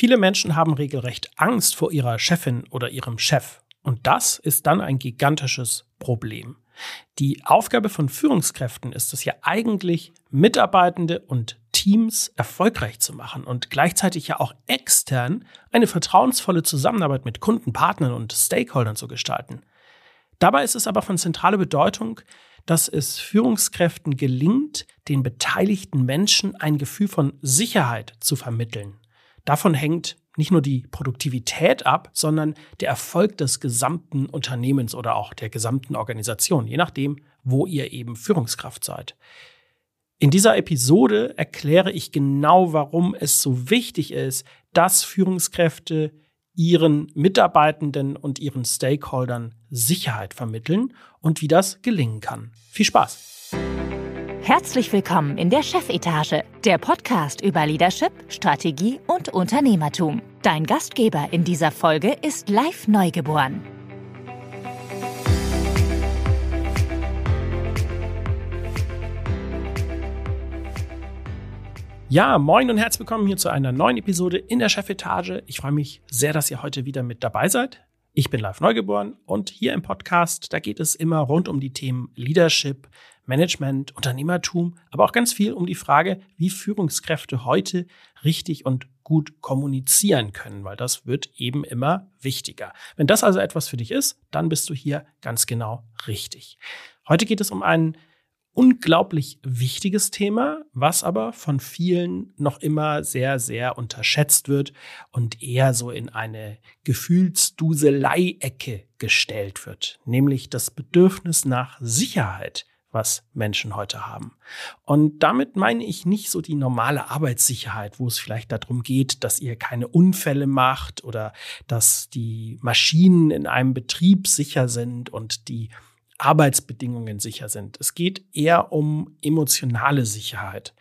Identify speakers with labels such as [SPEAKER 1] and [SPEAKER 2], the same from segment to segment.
[SPEAKER 1] Viele Menschen haben regelrecht Angst vor ihrer Chefin oder ihrem Chef. Und das ist dann ein gigantisches Problem. Die Aufgabe von Führungskräften ist es ja eigentlich, Mitarbeitende und Teams erfolgreich zu machen und gleichzeitig ja auch extern eine vertrauensvolle Zusammenarbeit mit Kunden, Partnern und Stakeholdern zu gestalten. Dabei ist es aber von zentraler Bedeutung, dass es Führungskräften gelingt, den beteiligten Menschen ein Gefühl von Sicherheit zu vermitteln. Davon hängt nicht nur die Produktivität ab, sondern der Erfolg des gesamten Unternehmens oder auch der gesamten Organisation, je nachdem, wo ihr eben Führungskraft seid. In dieser Episode erkläre ich genau, warum es so wichtig ist, dass Führungskräfte ihren Mitarbeitenden und ihren Stakeholdern Sicherheit vermitteln und wie das gelingen kann. Viel Spaß!
[SPEAKER 2] Herzlich willkommen in der Chefetage, der Podcast über Leadership, Strategie und Unternehmertum. Dein Gastgeber in dieser Folge ist live neugeboren.
[SPEAKER 1] Ja, moin und herzlich willkommen hier zu einer neuen Episode in der Chefetage. Ich freue mich sehr, dass ihr heute wieder mit dabei seid. Ich bin live neugeboren und hier im Podcast, da geht es immer rund um die Themen Leadership, Management, Unternehmertum, aber auch ganz viel um die Frage, wie Führungskräfte heute richtig und gut kommunizieren können, weil das wird eben immer wichtiger. Wenn das also etwas für dich ist, dann bist du hier ganz genau richtig. Heute geht es um ein unglaublich wichtiges Thema, was aber von vielen noch immer sehr, sehr unterschätzt wird und eher so in eine Gefühlsduselei-Ecke gestellt wird, nämlich das Bedürfnis nach Sicherheit was Menschen heute haben. Und damit meine ich nicht so die normale Arbeitssicherheit, wo es vielleicht darum geht, dass ihr keine Unfälle macht oder dass die Maschinen in einem Betrieb sicher sind und die Arbeitsbedingungen sicher sind. Es geht eher um emotionale Sicherheit.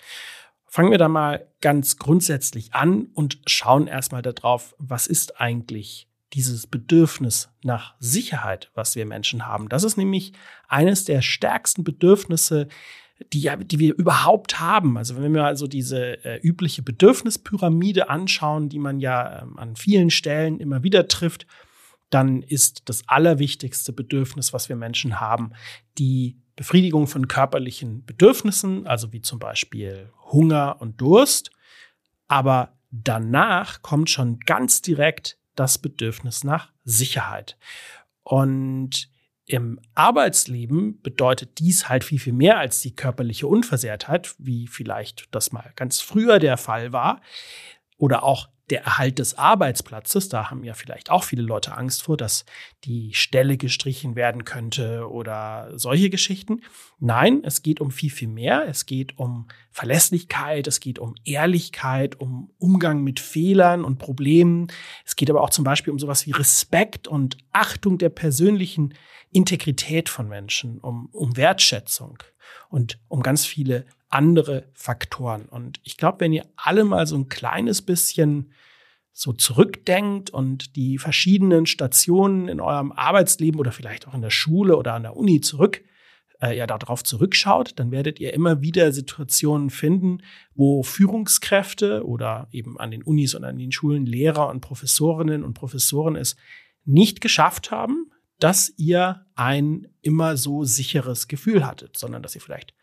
[SPEAKER 1] Fangen wir da mal ganz grundsätzlich an und schauen erstmal darauf, was ist eigentlich dieses Bedürfnis nach Sicherheit, was wir Menschen haben. Das ist nämlich eines der stärksten Bedürfnisse, die, die wir überhaupt haben. Also wenn wir also diese äh, übliche Bedürfnispyramide anschauen, die man ja ähm, an vielen Stellen immer wieder trifft, dann ist das allerwichtigste Bedürfnis, was wir Menschen haben, die Befriedigung von körperlichen Bedürfnissen, also wie zum Beispiel Hunger und Durst. Aber danach kommt schon ganz direkt das Bedürfnis nach Sicherheit. Und im Arbeitsleben bedeutet dies halt viel, viel mehr als die körperliche Unversehrtheit, wie vielleicht das mal ganz früher der Fall war. Oder auch der Erhalt des Arbeitsplatzes, da haben ja vielleicht auch viele Leute Angst vor, dass die Stelle gestrichen werden könnte oder solche Geschichten. Nein, es geht um viel, viel mehr. Es geht um Verlässlichkeit, es geht um Ehrlichkeit, um Umgang mit Fehlern und Problemen. Es geht aber auch zum Beispiel um sowas wie Respekt und Achtung der persönlichen Integrität von Menschen, um, um Wertschätzung und um ganz viele andere Faktoren. Und ich glaube, wenn ihr alle mal so ein kleines bisschen so zurückdenkt und die verschiedenen Stationen in eurem Arbeitsleben oder vielleicht auch in der Schule oder an der Uni zurück, äh, ja, darauf zurückschaut, dann werdet ihr immer wieder Situationen finden, wo Führungskräfte oder eben an den Unis und an den Schulen Lehrer und Professorinnen und Professoren es nicht geschafft haben, dass ihr ein immer so sicheres Gefühl hattet, sondern dass ihr vielleicht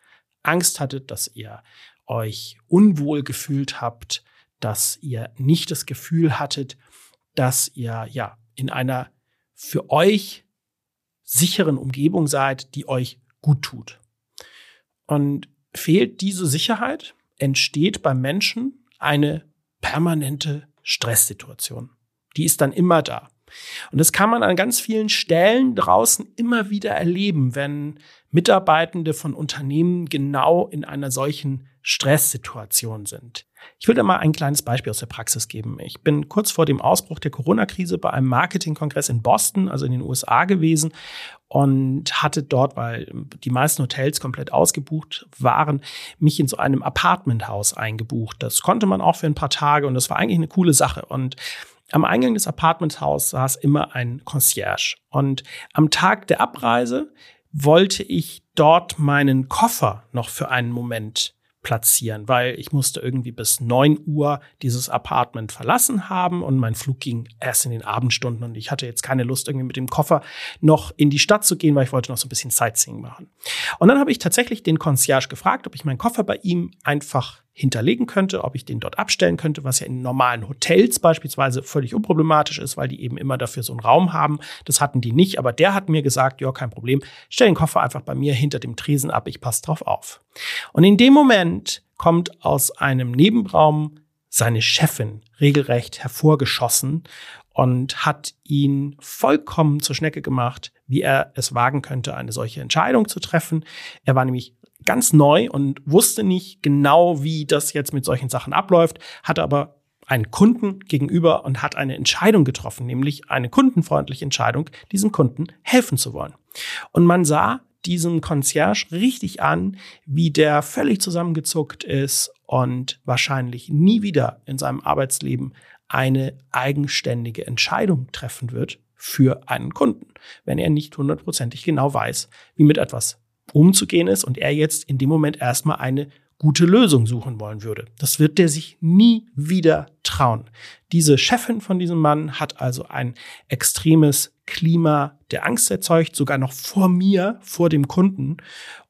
[SPEAKER 1] Angst hattet, dass ihr euch unwohl gefühlt habt, dass ihr nicht das Gefühl hattet, dass ihr ja in einer für euch sicheren Umgebung seid, die euch gut tut. Und fehlt diese Sicherheit, entsteht beim Menschen eine permanente Stresssituation. Die ist dann immer da. Und das kann man an ganz vielen Stellen draußen immer wieder erleben, wenn Mitarbeitende von Unternehmen genau in einer solchen Stresssituation sind. Ich will da mal ein kleines Beispiel aus der Praxis geben. Ich bin kurz vor dem Ausbruch der Corona-Krise bei einem Marketingkongress in Boston, also in den USA gewesen und hatte dort, weil die meisten Hotels komplett ausgebucht waren, mich in so einem Apartmenthaus eingebucht. Das konnte man auch für ein paar Tage und das war eigentlich eine coole Sache und am Eingang des Apartmentshauses saß immer ein Concierge. Und am Tag der Abreise wollte ich dort meinen Koffer noch für einen Moment platzieren, weil ich musste irgendwie bis neun Uhr dieses Apartment verlassen haben und mein Flug ging erst in den Abendstunden und ich hatte jetzt keine Lust, irgendwie mit dem Koffer noch in die Stadt zu gehen, weil ich wollte noch so ein bisschen Sightseeing machen. Und dann habe ich tatsächlich den Concierge gefragt, ob ich meinen Koffer bei ihm einfach hinterlegen könnte, ob ich den dort abstellen könnte, was ja in normalen Hotels beispielsweise völlig unproblematisch ist, weil die eben immer dafür so einen Raum haben. Das hatten die nicht, aber der hat mir gesagt, ja, kein Problem, stell den Koffer einfach bei mir hinter dem Tresen ab, ich passe drauf auf. Und in dem Moment kommt aus einem Nebenraum seine Chefin regelrecht hervorgeschossen und hat ihn vollkommen zur Schnecke gemacht, wie er es wagen könnte, eine solche Entscheidung zu treffen. Er war nämlich ganz neu und wusste nicht genau, wie das jetzt mit solchen Sachen abläuft, hatte aber einen Kunden gegenüber und hat eine Entscheidung getroffen, nämlich eine kundenfreundliche Entscheidung, diesem Kunden helfen zu wollen. Und man sah diesem Concierge richtig an, wie der völlig zusammengezuckt ist und wahrscheinlich nie wieder in seinem Arbeitsleben eine eigenständige Entscheidung treffen wird für einen Kunden, wenn er nicht hundertprozentig genau weiß, wie mit etwas umzugehen ist und er jetzt in dem Moment erstmal eine gute Lösung suchen wollen würde. Das wird der sich nie wieder trauen. Diese Chefin von diesem Mann hat also ein extremes Klima der Angst erzeugt, sogar noch vor mir, vor dem Kunden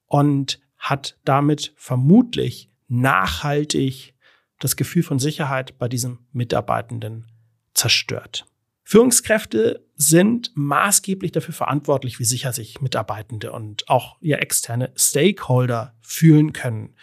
[SPEAKER 1] und hat damit vermutlich nachhaltig das Gefühl von Sicherheit bei diesem Mitarbeitenden zerstört. Führungskräfte sind maßgeblich dafür verantwortlich, wie sicher sich Mitarbeitende und auch ihr externe Stakeholder fühlen können.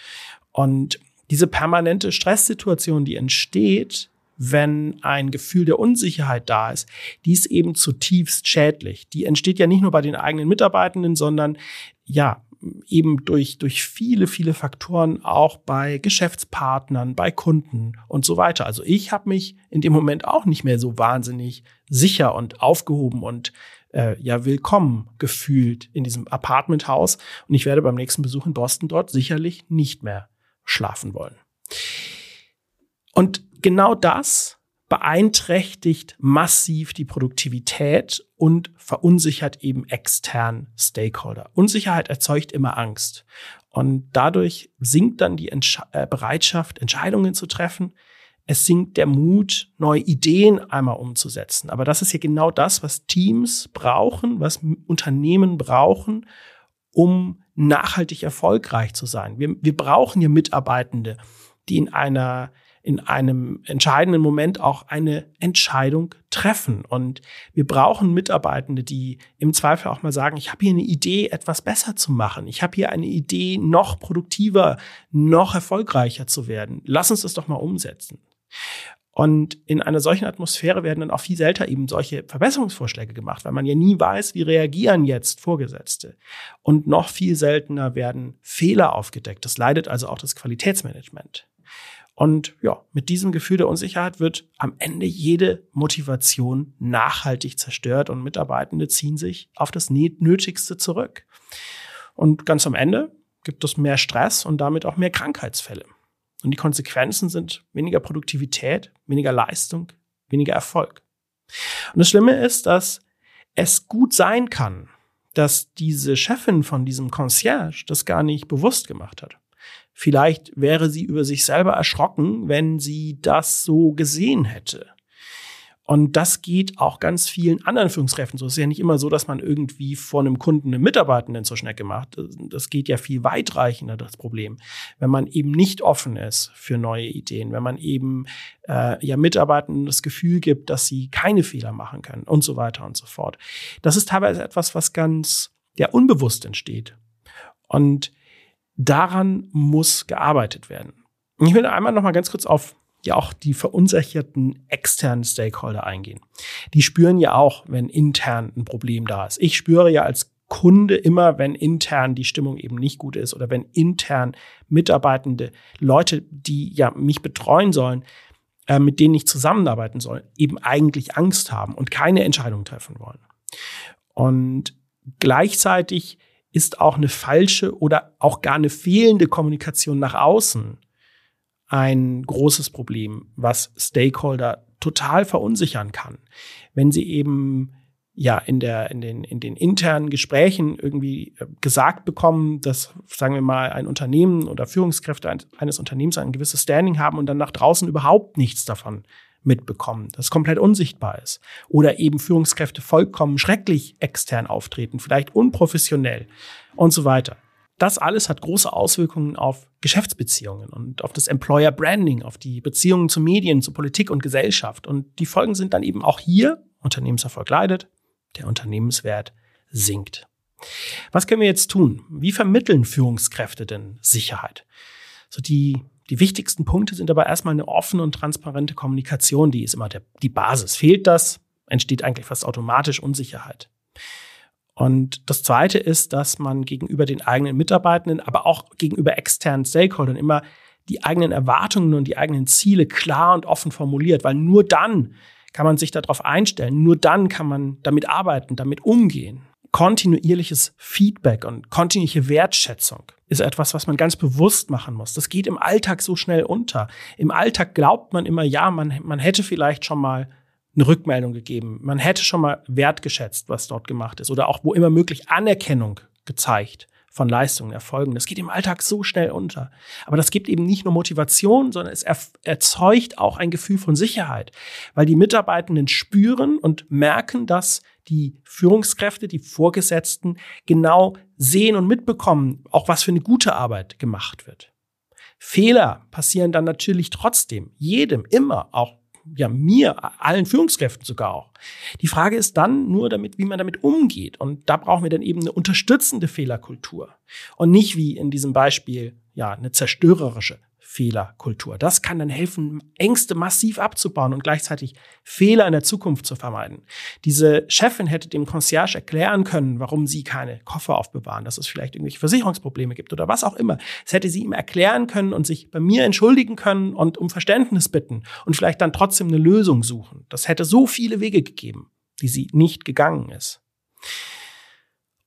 [SPEAKER 1] Und diese permanente Stresssituation, die entsteht, wenn ein Gefühl der Unsicherheit da ist, die ist eben zutiefst schädlich. Die entsteht ja nicht nur bei den eigenen Mitarbeitenden, sondern ja, eben durch, durch viele, viele Faktoren auch bei Geschäftspartnern, bei Kunden und so weiter. Also ich habe mich in dem Moment auch nicht mehr so wahnsinnig sicher und aufgehoben und äh, ja willkommen gefühlt in diesem Apartmenthaus. Und ich werde beim nächsten Besuch in Boston dort sicherlich nicht mehr schlafen wollen. Und genau das beeinträchtigt massiv die Produktivität und verunsichert eben extern Stakeholder. Unsicherheit erzeugt immer Angst. Und dadurch sinkt dann die Entsch äh, Bereitschaft, Entscheidungen zu treffen. Es sinkt der Mut, neue Ideen einmal umzusetzen. Aber das ist ja genau das, was Teams brauchen, was Unternehmen brauchen, um nachhaltig erfolgreich zu sein. Wir, wir brauchen ja Mitarbeitende, die in einer in einem entscheidenden Moment auch eine Entscheidung treffen. Und wir brauchen Mitarbeitende, die im Zweifel auch mal sagen, ich habe hier eine Idee, etwas besser zu machen. Ich habe hier eine Idee, noch produktiver, noch erfolgreicher zu werden. Lass uns das doch mal umsetzen. Und in einer solchen Atmosphäre werden dann auch viel seltener eben solche Verbesserungsvorschläge gemacht, weil man ja nie weiß, wie reagieren jetzt Vorgesetzte. Und noch viel seltener werden Fehler aufgedeckt. Das leidet also auch das Qualitätsmanagement. Und ja, mit diesem Gefühl der Unsicherheit wird am Ende jede Motivation nachhaltig zerstört und Mitarbeitende ziehen sich auf das Nötigste zurück. Und ganz am Ende gibt es mehr Stress und damit auch mehr Krankheitsfälle. Und die Konsequenzen sind weniger Produktivität, weniger Leistung, weniger Erfolg. Und das Schlimme ist, dass es gut sein kann, dass diese Chefin von diesem Concierge das gar nicht bewusst gemacht hat. Vielleicht wäre sie über sich selber erschrocken, wenn sie das so gesehen hätte. Und das geht auch ganz vielen anderen Führungskräften so. Es ist ja nicht immer so, dass man irgendwie von einem Kunden einen Mitarbeitenden zur Schnecke macht. Das geht ja viel weitreichender, das Problem. Wenn man eben nicht offen ist für neue Ideen, wenn man eben äh, ja Mitarbeitenden das Gefühl gibt, dass sie keine Fehler machen können und so weiter und so fort. Das ist teilweise etwas, was ganz ja unbewusst entsteht. Und daran muss gearbeitet werden. Ich will einmal noch mal ganz kurz auf ja auch die verunsicherten externen Stakeholder eingehen. Die spüren ja auch, wenn intern ein Problem da ist. Ich spüre ja als Kunde immer, wenn intern die Stimmung eben nicht gut ist oder wenn intern Mitarbeitende, Leute, die ja mich betreuen sollen, äh, mit denen ich zusammenarbeiten soll, eben eigentlich Angst haben und keine Entscheidung treffen wollen. Und gleichzeitig ist auch eine falsche oder auch gar eine fehlende Kommunikation nach außen ein großes Problem, was Stakeholder total verunsichern kann. Wenn sie eben ja in der in den in den internen Gesprächen irgendwie äh, gesagt bekommen, dass sagen wir mal ein Unternehmen oder Führungskräfte eines Unternehmens ein gewisses Standing haben und dann nach draußen überhaupt nichts davon mitbekommen, das komplett unsichtbar ist oder eben Führungskräfte vollkommen schrecklich extern auftreten, vielleicht unprofessionell und so weiter. Das alles hat große Auswirkungen auf Geschäftsbeziehungen und auf das Employer Branding, auf die Beziehungen zu Medien, zu Politik und Gesellschaft. Und die Folgen sind dann eben auch hier, Unternehmenserfolg leidet, der Unternehmenswert sinkt. Was können wir jetzt tun? Wie vermitteln Führungskräfte denn Sicherheit? So die, die wichtigsten Punkte sind aber erstmal eine offene und transparente Kommunikation, die ist immer der, die Basis. Fehlt das, entsteht eigentlich fast automatisch Unsicherheit. Und das Zweite ist, dass man gegenüber den eigenen Mitarbeitenden, aber auch gegenüber externen Stakeholdern immer die eigenen Erwartungen und die eigenen Ziele klar und offen formuliert, weil nur dann kann man sich darauf einstellen, nur dann kann man damit arbeiten, damit umgehen. Kontinuierliches Feedback und kontinuierliche Wertschätzung ist etwas, was man ganz bewusst machen muss. Das geht im Alltag so schnell unter. Im Alltag glaubt man immer, ja, man, man hätte vielleicht schon mal eine Rückmeldung gegeben. Man hätte schon mal wertgeschätzt, was dort gemacht ist oder auch wo immer möglich Anerkennung gezeigt von Leistungen, Erfolgen. Das geht im Alltag so schnell unter. Aber das gibt eben nicht nur Motivation, sondern es erzeugt auch ein Gefühl von Sicherheit, weil die Mitarbeitenden spüren und merken, dass die Führungskräfte, die Vorgesetzten genau sehen und mitbekommen, auch was für eine gute Arbeit gemacht wird. Fehler passieren dann natürlich trotzdem, jedem, immer, auch ja, mir, allen Führungskräften sogar auch. Die Frage ist dann nur damit, wie man damit umgeht. Und da brauchen wir dann eben eine unterstützende Fehlerkultur. Und nicht wie in diesem Beispiel, ja, eine zerstörerische Fehlerkultur. Das kann dann helfen, Ängste massiv abzubauen und gleichzeitig Fehler in der Zukunft zu vermeiden. Diese Chefin hätte dem Concierge erklären können, warum sie keine Koffer aufbewahren, dass es vielleicht irgendwelche Versicherungsprobleme gibt oder was auch immer. Das hätte sie ihm erklären können und sich bei mir entschuldigen können und um Verständnis bitten und vielleicht dann trotzdem eine Lösung suchen. Das hätte so viele Wege gegeben, die sie nicht gegangen ist.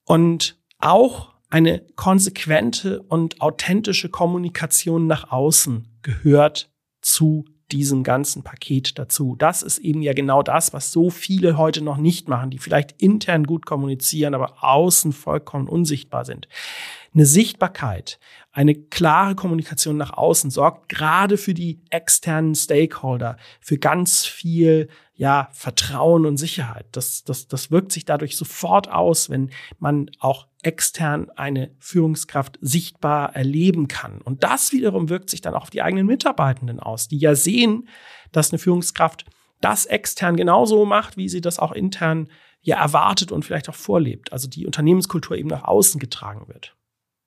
[SPEAKER 1] Und auch eine konsequente und authentische Kommunikation nach außen gehört zu diesem ganzen Paket dazu. Das ist eben ja genau das, was so viele heute noch nicht machen, die vielleicht intern gut kommunizieren, aber außen vollkommen unsichtbar sind. Eine Sichtbarkeit, eine klare Kommunikation nach außen sorgt gerade für die externen Stakeholder für ganz viel ja, Vertrauen und Sicherheit. Das, das, das wirkt sich dadurch sofort aus, wenn man auch extern eine Führungskraft sichtbar erleben kann. Und das wiederum wirkt sich dann auch auf die eigenen Mitarbeitenden aus, die ja sehen, dass eine Führungskraft das extern genauso macht, wie sie das auch intern ja erwartet und vielleicht auch vorlebt. Also die Unternehmenskultur eben nach außen getragen wird.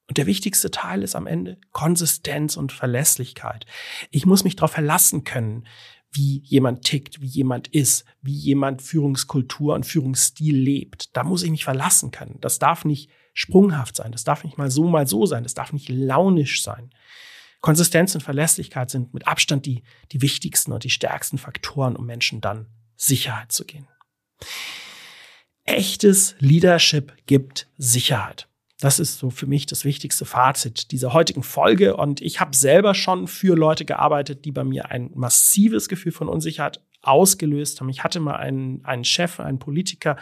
[SPEAKER 1] Und der wichtigste Teil ist am Ende Konsistenz und Verlässlichkeit. Ich muss mich darauf verlassen können, wie jemand tickt, wie jemand ist, wie jemand Führungskultur und Führungsstil lebt. Da muss ich mich verlassen können. Das darf nicht sprunghaft sein. Das darf nicht mal so, mal so sein. Das darf nicht launisch sein. Konsistenz und Verlässlichkeit sind mit Abstand die, die wichtigsten und die stärksten Faktoren, um Menschen dann Sicherheit zu gehen. Echtes Leadership gibt Sicherheit. Das ist so für mich das wichtigste Fazit dieser heutigen Folge. Und ich habe selber schon für Leute gearbeitet, die bei mir ein massives Gefühl von Unsicherheit ausgelöst haben. Ich hatte mal einen, einen Chef, einen Politiker,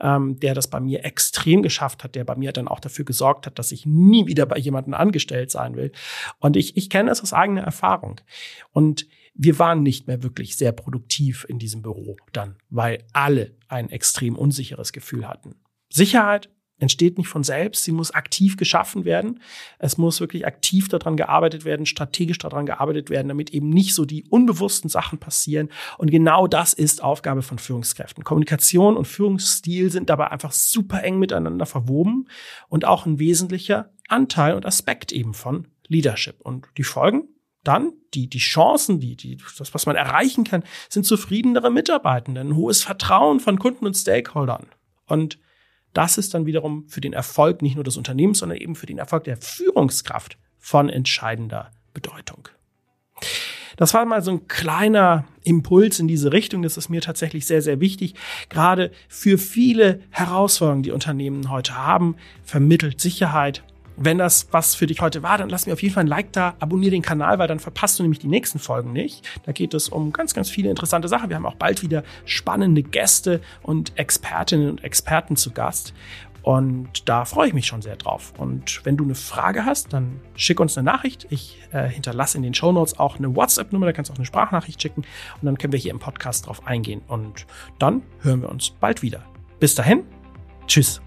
[SPEAKER 1] ähm, der das bei mir extrem geschafft hat, der bei mir dann auch dafür gesorgt hat, dass ich nie wieder bei jemandem angestellt sein will. Und ich, ich kenne das aus eigener Erfahrung. Und wir waren nicht mehr wirklich sehr produktiv in diesem Büro dann, weil alle ein extrem unsicheres Gefühl hatten. Sicherheit entsteht nicht von selbst, sie muss aktiv geschaffen werden. Es muss wirklich aktiv daran gearbeitet werden, strategisch daran gearbeitet werden, damit eben nicht so die unbewussten Sachen passieren. Und genau das ist Aufgabe von Führungskräften. Kommunikation und Führungsstil sind dabei einfach super eng miteinander verwoben und auch ein wesentlicher Anteil und Aspekt eben von Leadership. Und die Folgen? Dann die, die Chancen, die, die, das, was man erreichen kann, sind zufriedenere Mitarbeitende, ein hohes Vertrauen von Kunden und Stakeholdern. Und das ist dann wiederum für den Erfolg nicht nur des Unternehmens, sondern eben für den Erfolg der Führungskraft von entscheidender Bedeutung. Das war mal so ein kleiner Impuls in diese Richtung. Das ist mir tatsächlich sehr, sehr wichtig. Gerade für viele Herausforderungen, die Unternehmen heute haben, vermittelt Sicherheit wenn das was für dich heute war, dann lass mir auf jeden Fall ein Like da, abonniere den Kanal, weil dann verpasst du nämlich die nächsten Folgen nicht. Da geht es um ganz, ganz viele interessante Sachen. Wir haben auch bald wieder spannende Gäste und Expertinnen und Experten zu Gast. Und da freue ich mich schon sehr drauf. Und wenn du eine Frage hast, dann schick uns eine Nachricht. Ich äh, hinterlasse in den Show Notes auch eine WhatsApp-Nummer, da kannst du auch eine Sprachnachricht schicken und dann können wir hier im Podcast drauf eingehen. Und dann hören wir uns bald wieder. Bis dahin, tschüss.